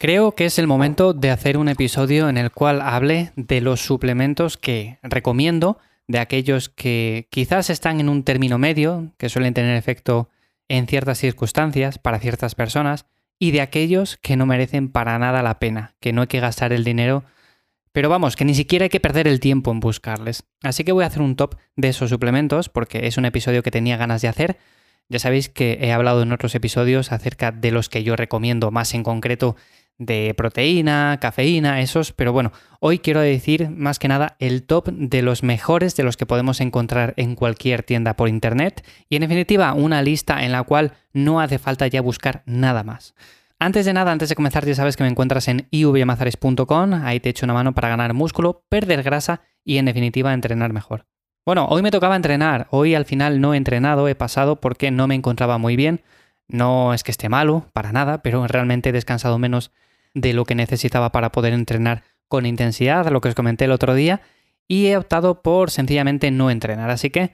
Creo que es el momento de hacer un episodio en el cual hable de los suplementos que recomiendo, de aquellos que quizás están en un término medio, que suelen tener efecto en ciertas circunstancias para ciertas personas, y de aquellos que no merecen para nada la pena, que no hay que gastar el dinero, pero vamos, que ni siquiera hay que perder el tiempo en buscarles. Así que voy a hacer un top de esos suplementos, porque es un episodio que tenía ganas de hacer. Ya sabéis que he hablado en otros episodios acerca de los que yo recomiendo más en concreto de proteína, cafeína, esos, pero bueno, hoy quiero decir más que nada el top de los mejores de los que podemos encontrar en cualquier tienda por internet y en definitiva una lista en la cual no hace falta ya buscar nada más. Antes de nada, antes de comenzar, ya sabes que me encuentras en ivyamazares.com, ahí te echo una mano para ganar músculo, perder grasa y en definitiva entrenar mejor. Bueno, hoy me tocaba entrenar, hoy al final no he entrenado, he pasado porque no me encontraba muy bien, no es que esté malo, para nada, pero realmente he descansado menos de lo que necesitaba para poder entrenar con intensidad, lo que os comenté el otro día, y he optado por sencillamente no entrenar. Así que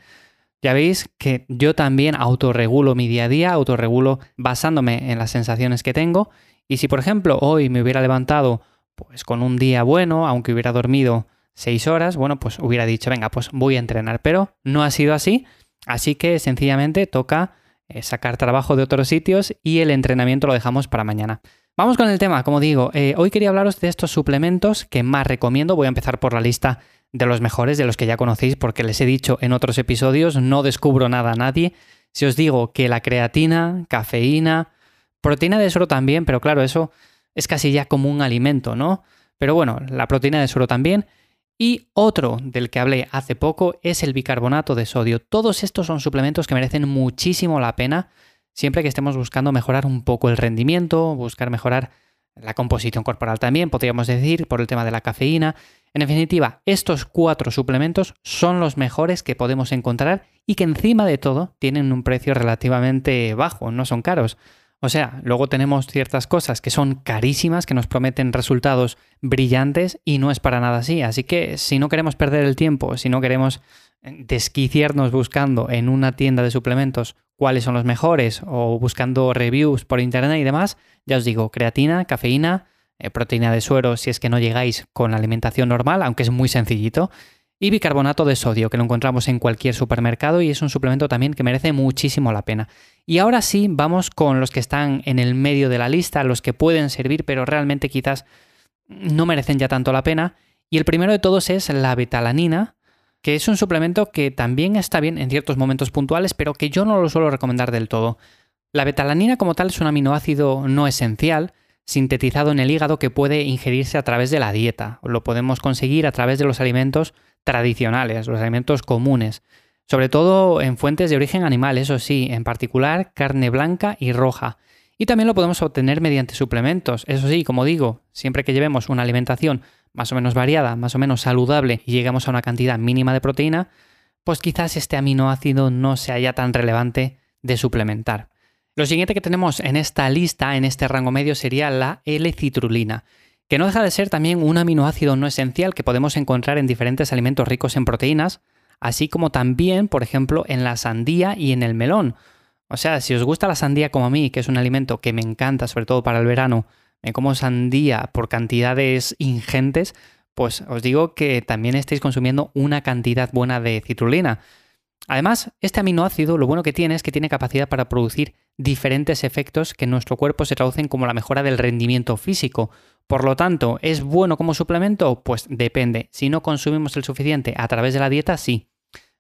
ya veis que yo también autorregulo mi día a día, autorregulo basándome en las sensaciones que tengo. Y si, por ejemplo, hoy me hubiera levantado pues con un día bueno, aunque hubiera dormido seis horas, bueno, pues hubiera dicho, venga, pues voy a entrenar. Pero no ha sido así. Así que sencillamente toca eh, sacar trabajo de otros sitios y el entrenamiento lo dejamos para mañana. Vamos con el tema, como digo, eh, hoy quería hablaros de estos suplementos que más recomiendo. Voy a empezar por la lista de los mejores, de los que ya conocéis, porque les he dicho en otros episodios, no descubro nada a nadie. Si os digo que la creatina, cafeína, proteína de suero también, pero claro, eso es casi ya como un alimento, ¿no? Pero bueno, la proteína de suero también. Y otro del que hablé hace poco es el bicarbonato de sodio. Todos estos son suplementos que merecen muchísimo la pena siempre que estemos buscando mejorar un poco el rendimiento, buscar mejorar la composición corporal también, podríamos decir, por el tema de la cafeína. En definitiva, estos cuatro suplementos son los mejores que podemos encontrar y que encima de todo tienen un precio relativamente bajo, no son caros. O sea, luego tenemos ciertas cosas que son carísimas, que nos prometen resultados brillantes y no es para nada así. Así que si no queremos perder el tiempo, si no queremos desquiciarnos buscando en una tienda de suplementos cuáles son los mejores o buscando reviews por internet y demás, ya os digo, creatina, cafeína, eh, proteína de suero si es que no llegáis con la alimentación normal, aunque es muy sencillito, y bicarbonato de sodio, que lo encontramos en cualquier supermercado y es un suplemento también que merece muchísimo la pena. Y ahora sí, vamos con los que están en el medio de la lista, los que pueden servir, pero realmente quizás no merecen ya tanto la pena. Y el primero de todos es la betalanina, que es un suplemento que también está bien en ciertos momentos puntuales, pero que yo no lo suelo recomendar del todo. La betalanina como tal es un aminoácido no esencial, sintetizado en el hígado que puede ingerirse a través de la dieta. Lo podemos conseguir a través de los alimentos tradicionales, los alimentos comunes. Sobre todo en fuentes de origen animal, eso sí, en particular carne blanca y roja. Y también lo podemos obtener mediante suplementos. Eso sí, como digo, siempre que llevemos una alimentación más o menos variada, más o menos saludable y llegamos a una cantidad mínima de proteína, pues quizás este aminoácido no sea ya tan relevante de suplementar. Lo siguiente que tenemos en esta lista, en este rango medio, sería la L-citrulina, que no deja de ser también un aminoácido no esencial que podemos encontrar en diferentes alimentos ricos en proteínas, así como también, por ejemplo, en la sandía y en el melón. O sea, si os gusta la sandía como a mí, que es un alimento que me encanta, sobre todo para el verano, me como sandía por cantidades ingentes, pues os digo que también estáis consumiendo una cantidad buena de citrulina. Además, este aminoácido lo bueno que tiene es que tiene capacidad para producir diferentes efectos que en nuestro cuerpo se traducen como la mejora del rendimiento físico. Por lo tanto, ¿es bueno como suplemento? Pues depende. Si no consumimos el suficiente a través de la dieta, sí.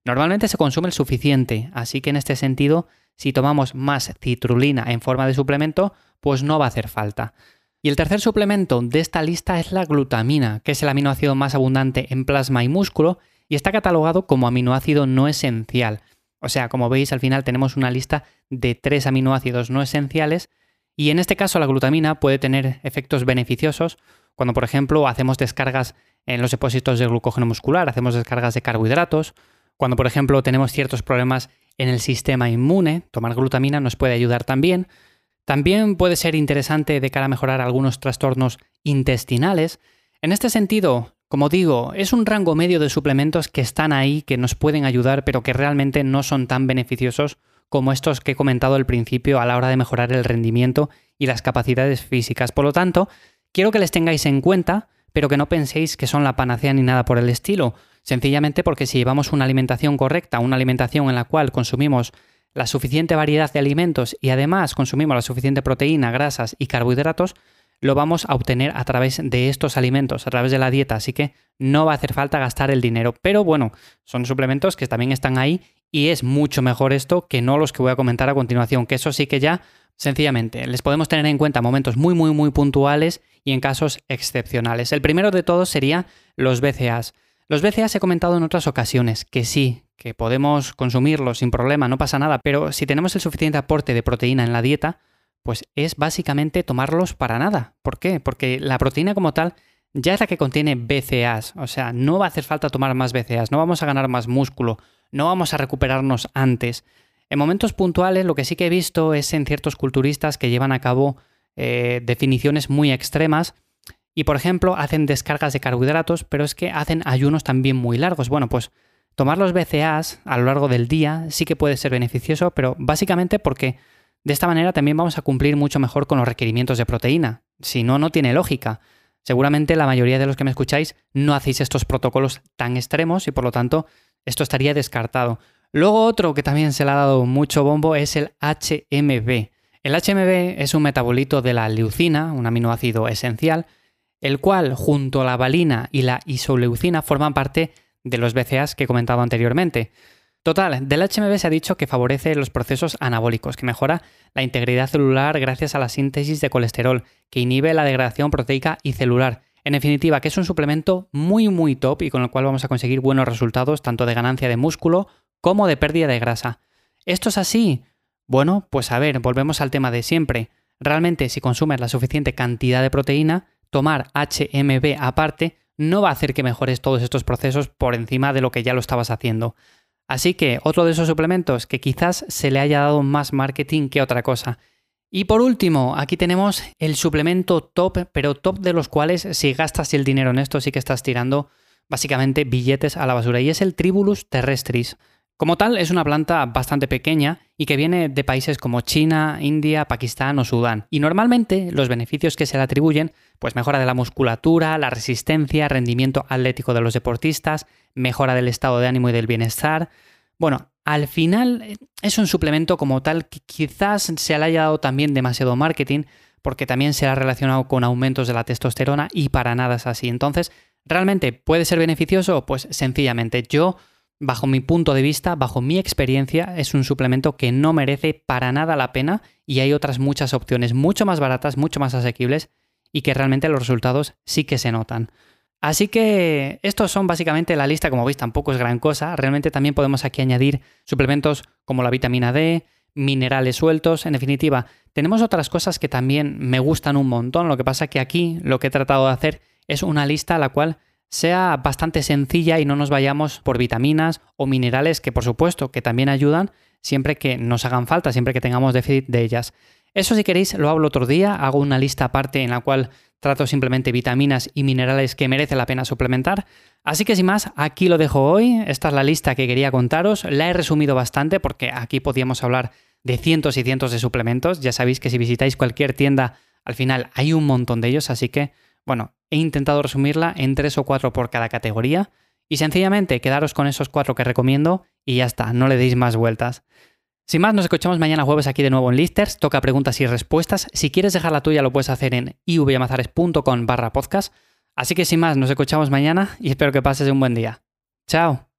Normalmente se consume el suficiente, así que en este sentido, si tomamos más citrulina en forma de suplemento, pues no va a hacer falta. Y el tercer suplemento de esta lista es la glutamina, que es el aminoácido más abundante en plasma y músculo y está catalogado como aminoácido no esencial. O sea, como veis, al final tenemos una lista de tres aminoácidos no esenciales y en este caso la glutamina puede tener efectos beneficiosos cuando, por ejemplo, hacemos descargas en los depósitos de glucógeno muscular, hacemos descargas de carbohidratos, cuando, por ejemplo, tenemos ciertos problemas en el sistema inmune, tomar glutamina nos puede ayudar también. También puede ser interesante de cara a mejorar algunos trastornos intestinales. En este sentido, como digo, es un rango medio de suplementos que están ahí, que nos pueden ayudar, pero que realmente no son tan beneficiosos como estos que he comentado al principio a la hora de mejorar el rendimiento y las capacidades físicas. Por lo tanto, quiero que les tengáis en cuenta, pero que no penséis que son la panacea ni nada por el estilo. Sencillamente porque si llevamos una alimentación correcta, una alimentación en la cual consumimos la suficiente variedad de alimentos y además consumimos la suficiente proteína, grasas y carbohidratos, lo vamos a obtener a través de estos alimentos, a través de la dieta, así que no va a hacer falta gastar el dinero. Pero bueno, son suplementos que también están ahí y es mucho mejor esto que no los que voy a comentar a continuación, que eso sí que ya sencillamente les podemos tener en cuenta momentos muy muy muy puntuales y en casos excepcionales. El primero de todos sería los BCAs. Los BCAs he comentado en otras ocasiones que sí, que podemos consumirlos sin problema, no pasa nada, pero si tenemos el suficiente aporte de proteína en la dieta, pues es básicamente tomarlos para nada. ¿Por qué? Porque la proteína como tal ya es la que contiene BCAs, o sea, no va a hacer falta tomar más BCAs, no vamos a ganar más músculo, no vamos a recuperarnos antes. En momentos puntuales lo que sí que he visto es en ciertos culturistas que llevan a cabo eh, definiciones muy extremas y, por ejemplo, hacen descargas de carbohidratos, pero es que hacen ayunos también muy largos. Bueno, pues tomar los BCAAs a lo largo del día sí que puede ser beneficioso, pero básicamente porque de esta manera también vamos a cumplir mucho mejor con los requerimientos de proteína. Si no, no tiene lógica. Seguramente la mayoría de los que me escucháis no hacéis estos protocolos tan extremos y por lo tanto esto estaría descartado. Luego otro que también se le ha dado mucho bombo es el HMB. El HMB es un metabolito de la leucina, un aminoácido esencial, el cual junto a la valina y la isoleucina forman parte de los BCAAs que he comentado anteriormente. Total, del HMB se ha dicho que favorece los procesos anabólicos, que mejora la integridad celular gracias a la síntesis de colesterol, que inhibe la degradación proteica y celular. En definitiva, que es un suplemento muy muy top y con el cual vamos a conseguir buenos resultados tanto de ganancia de músculo como de pérdida de grasa. ¿Esto es así? Bueno, pues a ver, volvemos al tema de siempre. Realmente si consumes la suficiente cantidad de proteína, tomar HMB aparte no va a hacer que mejores todos estos procesos por encima de lo que ya lo estabas haciendo. Así que otro de esos suplementos que quizás se le haya dado más marketing que otra cosa. Y por último, aquí tenemos el suplemento top, pero top de los cuales si gastas el dinero en esto sí que estás tirando básicamente billetes a la basura y es el Tribulus terrestris. Como tal, es una planta bastante pequeña y que viene de países como China, India, Pakistán o Sudán. Y normalmente los beneficios que se le atribuyen, pues mejora de la musculatura, la resistencia, rendimiento atlético de los deportistas, mejora del estado de ánimo y del bienestar. Bueno, al final eh, es un suplemento como tal que quizás se le haya dado también demasiado marketing, porque también se ha relacionado con aumentos de la testosterona y para nada es así. Entonces, ¿realmente puede ser beneficioso? Pues sencillamente yo bajo mi punto de vista, bajo mi experiencia, es un suplemento que no merece para nada la pena y hay otras muchas opciones mucho más baratas, mucho más asequibles y que realmente los resultados sí que se notan. Así que estos son básicamente la lista, como veis tampoco es gran cosa, realmente también podemos aquí añadir suplementos como la vitamina D, minerales sueltos, en definitiva, tenemos otras cosas que también me gustan un montón, lo que pasa que aquí lo que he tratado de hacer es una lista a la cual sea bastante sencilla y no nos vayamos por vitaminas o minerales que por supuesto que también ayudan siempre que nos hagan falta, siempre que tengamos déficit de ellas. Eso si queréis lo hablo otro día, hago una lista aparte en la cual trato simplemente vitaminas y minerales que merece la pena suplementar. Así que sin más, aquí lo dejo hoy, esta es la lista que quería contaros, la he resumido bastante porque aquí podíamos hablar de cientos y cientos de suplementos, ya sabéis que si visitáis cualquier tienda al final hay un montón de ellos, así que bueno, he intentado resumirla en tres o cuatro por cada categoría y sencillamente quedaros con esos cuatro que recomiendo y ya está, no le deis más vueltas. Sin más, nos escuchamos mañana jueves aquí de nuevo en Listers, toca preguntas y respuestas. Si quieres dejar la tuya lo puedes hacer en ivyamazares.com barra podcast. Así que sin más, nos escuchamos mañana y espero que pases un buen día. Chao.